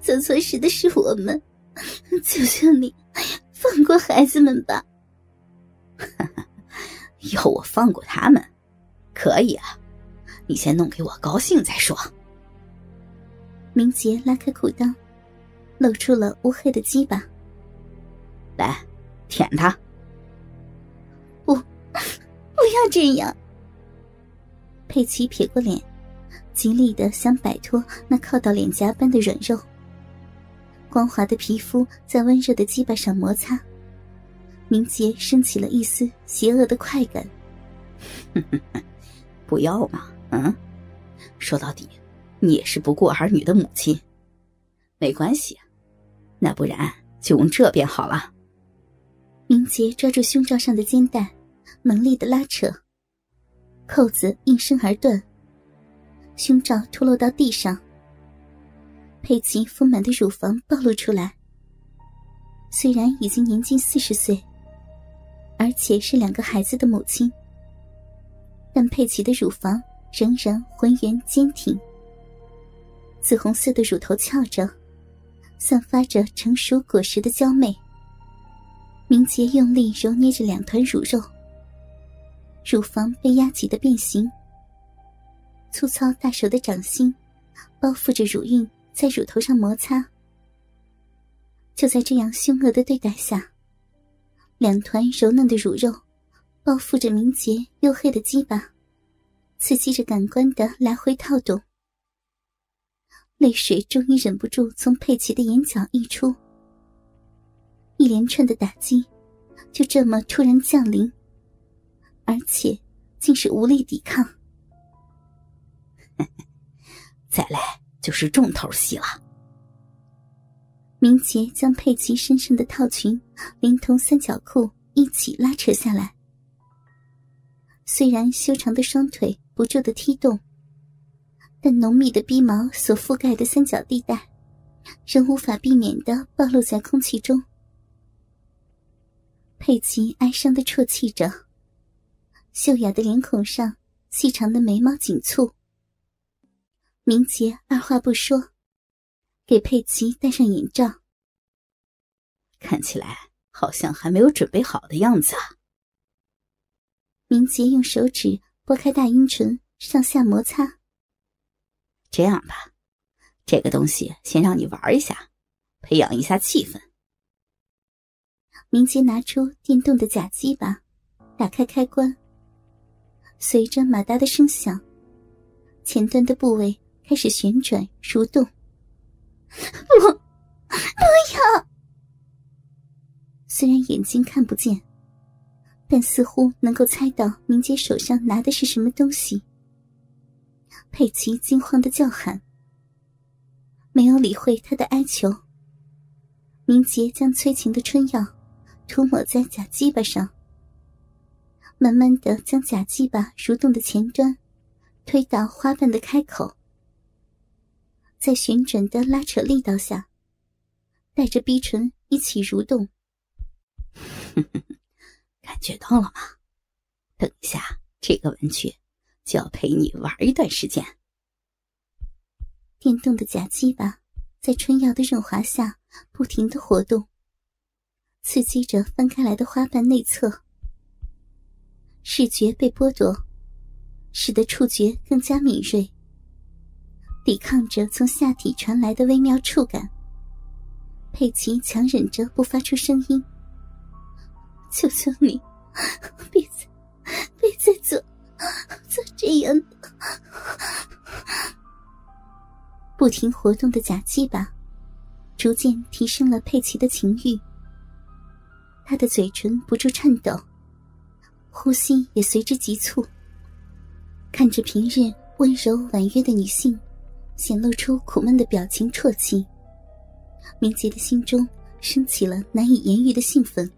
做错事的是我们，求求你放过孩子们吧。要我放过他们，可以啊，你先弄给我高兴再说。明杰拉开裤裆，露出了乌黑的鸡巴。来，舔他。不，不要这样。佩奇撇过脸，极力的想摆脱那靠到脸颊般的软肉。光滑的皮肤在温热的鸡巴上摩擦，明杰升起了一丝邪恶的快感。不要嘛，嗯，说到底，你也是不顾儿女的母亲，没关系，那不然就用这边好了。明杰抓住胸罩上的肩带，猛力的拉扯。扣子应声而断，胸罩脱落到地上。佩奇丰满的乳房暴露出来。虽然已经年近四十岁，而且是两个孩子的母亲，但佩奇的乳房仍然浑圆坚挺，紫红色的乳头翘着，散发着成熟果实的娇媚。明杰用力揉捏着两团乳肉。乳房被压挤的变形，粗糙大手的掌心包覆着乳晕，在乳头上摩擦。就在这样凶恶的对待下，两团柔嫩的乳肉包覆着明洁黝黑的鸡巴，刺激着感官的来回套动。泪水终于忍不住从佩奇的眼角溢出，一连串的打击就这么突然降临。而且，竟是无力抵抗。再来就是重头戏了。明杰将佩奇身上的套裙连同三角裤一起拉扯下来。虽然修长的双腿不住的踢动，但浓密的逼毛所覆盖的三角地带，仍无法避免的暴露在空气中。佩奇哀伤的啜泣着。秀雅的脸孔上，细长的眉毛紧蹙。明杰二话不说，给佩奇戴上眼罩。看起来好像还没有准备好的样子啊。明杰用手指拨开大阴唇，上下摩擦。这样吧，这个东西先让你玩一下，培养一下气氛。明杰拿出电动的假鸡巴，打开开关。随着马达的声响，前端的部位开始旋转蠕动。不，不要！虽然眼睛看不见，但似乎能够猜到明杰手上拿的是什么东西。佩奇惊慌的叫喊，没有理会他的哀求。明杰将催情的春药涂抹在假鸡巴上。慢慢的将假鸡巴蠕动的前端推到花瓣的开口，在旋转的拉扯力道下，带着逼唇一起蠕动。感觉到了吗？等一下，这个文具就要陪你玩一段时间。电动的假鸡巴在春药的润滑下不停的活动，刺激着翻开来的花瓣内侧。视觉被剥夺，使得触觉更加敏锐，抵抗着从下体传来的微妙触感。佩奇强忍着不发出声音：“求求你，别再，别再做，做这样的。”不停活动的假鸡巴，逐渐提升了佩奇的情欲。他的嘴唇不住颤抖。呼吸也随之急促。看着平日温柔婉约的女性，显露出苦闷的表情，啜泣。明杰的心中升起了难以言喻的兴奋。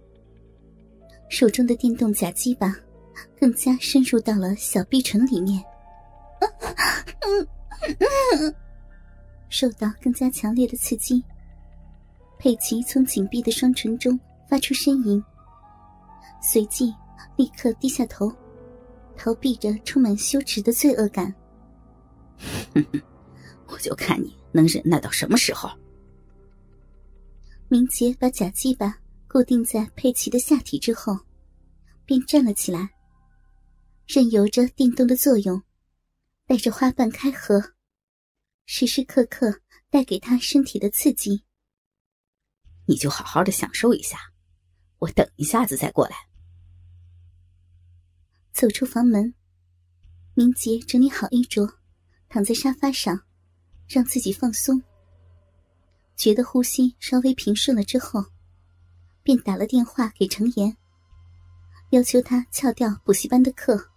手中的电动假鸡巴更加深入到了小臂唇里面。受到更加强烈的刺激，佩奇从紧闭的双唇中发出呻吟，随即。立刻低下头，逃避着充满羞耻的罪恶感。我就看你能忍耐到什么时候！明杰把假鸡巴固定在佩奇的下体之后，便站了起来，任由着电动的作用，带着花瓣开合，时时刻刻带给他身体的刺激。你就好好的享受一下，我等一下子再过来。走出房门，明杰整理好衣着，躺在沙发上，让自己放松。觉得呼吸稍微平顺了之后，便打了电话给程岩，要求他翘掉补习班的课，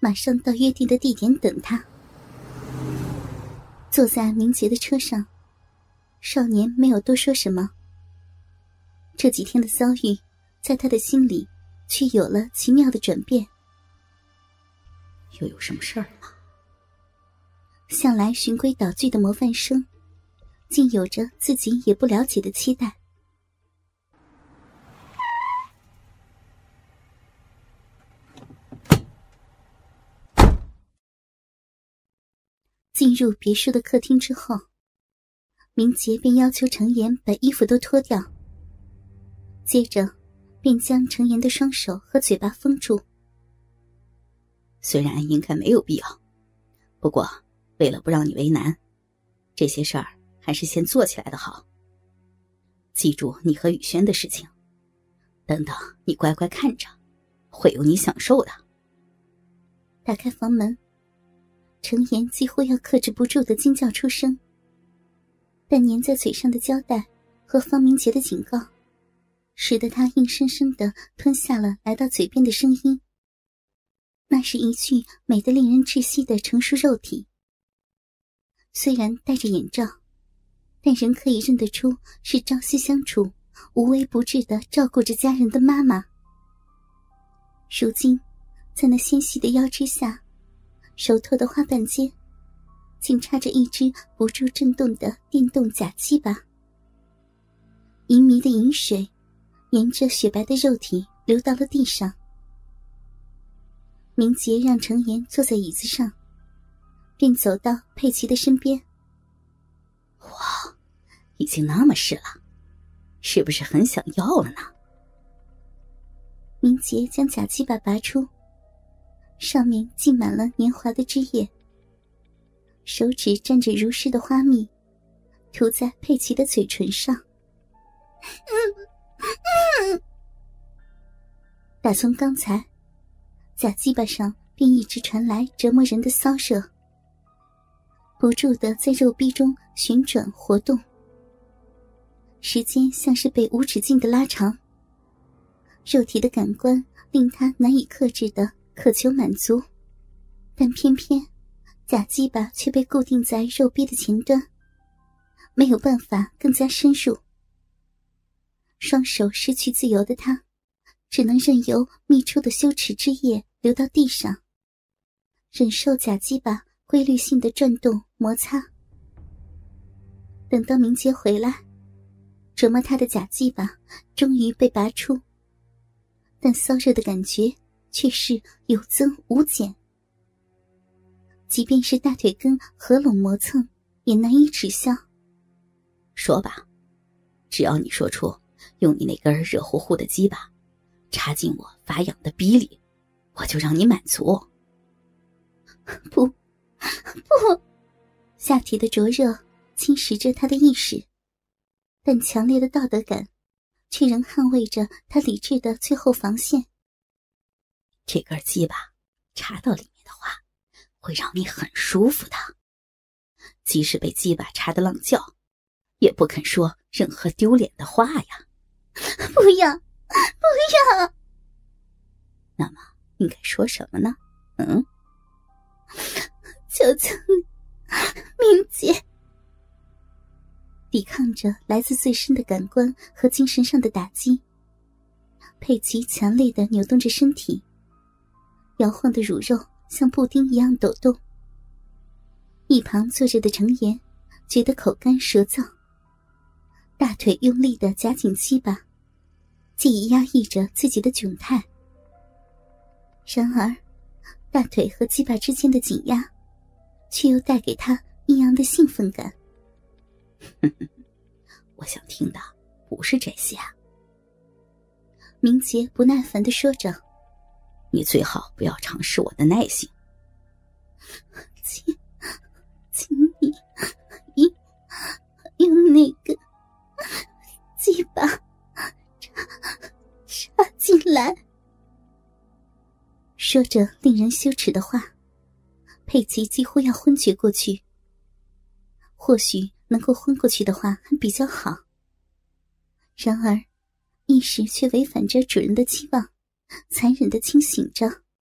马上到约定的地点等他。坐在明杰的车上，少年没有多说什么。这几天的遭遇，在他的心里却有了奇妙的转变。又有什么事儿吗？向来循规蹈矩的模范生。竟有着自己也不了解的期待。进入别墅的客厅之后，明杰便要求程岩把衣服都脱掉，接着便将程岩的双手和嘴巴封住。虽然应该没有必要，不过为了不让你为难，这些事儿。还是先做起来的好。记住你和雨轩的事情，等等，你乖乖看着，会有你享受的。打开房门，程岩几乎要克制不住的惊叫出声，但粘在嘴上的胶带和方明杰的警告，使得他硬生生的吞下了来到嘴边的声音。那是一具美得令人窒息的成熟肉体，虽然戴着眼罩。但仍可以认得出是朝夕相处、无微不至的照顾着家人的妈妈。如今，在那纤细的腰肢下，熟透的花瓣间，竟插着一只不住震动的电动假鸡巴。淫迷的饮水，沿着雪白的肉体流到了地上。明杰让程岩坐在椅子上，便走到佩奇的身边。哇，已经那么湿了，是不是很想要了呢？明杰将假鸡巴拔出，上面浸满了年华的汁液，手指沾着如诗的花蜜，涂在佩奇的嘴唇上。打从刚才，假鸡巴上便一直传来折磨人的骚声。不住的在肉壁中旋转活动，时间像是被无止境的拉长。肉体的感官令他难以克制的渴求满足，但偏偏假鸡巴却被固定在肉壁的前端，没有办法更加深入。双手失去自由的他，只能任由泌出的羞耻之液流到地上，忍受假鸡巴。规律性的转动摩擦。等到明杰回来，折磨他的假鸡巴终于被拔出，但骚热的感觉却是有增无减。即便是大腿根合拢磨蹭，也难以止消。说吧，只要你说出用你那根热乎乎的鸡巴插进我发痒的逼里，我就让你满足。不。不，下体的灼热侵蚀着他的意识，但强烈的道德感却仍捍卫着他理智的最后防线。这根鸡巴插到里面的话，会让你很舒服的。即使被鸡巴插的浪叫，也不肯说任何丢脸的话呀！不要，不要！那么应该说什么呢？嗯？求求你，明姐！抵抗着来自最深的感官和精神上的打击，佩奇强烈的扭动着身体，摇晃的乳肉像布丁一样抖动。一旁坐着的程岩觉得口干舌燥，大腿用力的夹紧鸡巴，既压抑着自己的窘态。然而，大腿和鸡巴之间的紧压。却又带给他异样的兴奋感。我想听的不是这些啊。明杰不耐烦的说着：“你最好不要尝试我的耐心。请，请你用用那个鸡巴插插进来。”说着令人羞耻的话，佩奇几乎要昏厥过去。或许能够昏过去的话还比较好。然而，意识却违反着主人的期望，残忍的清醒着。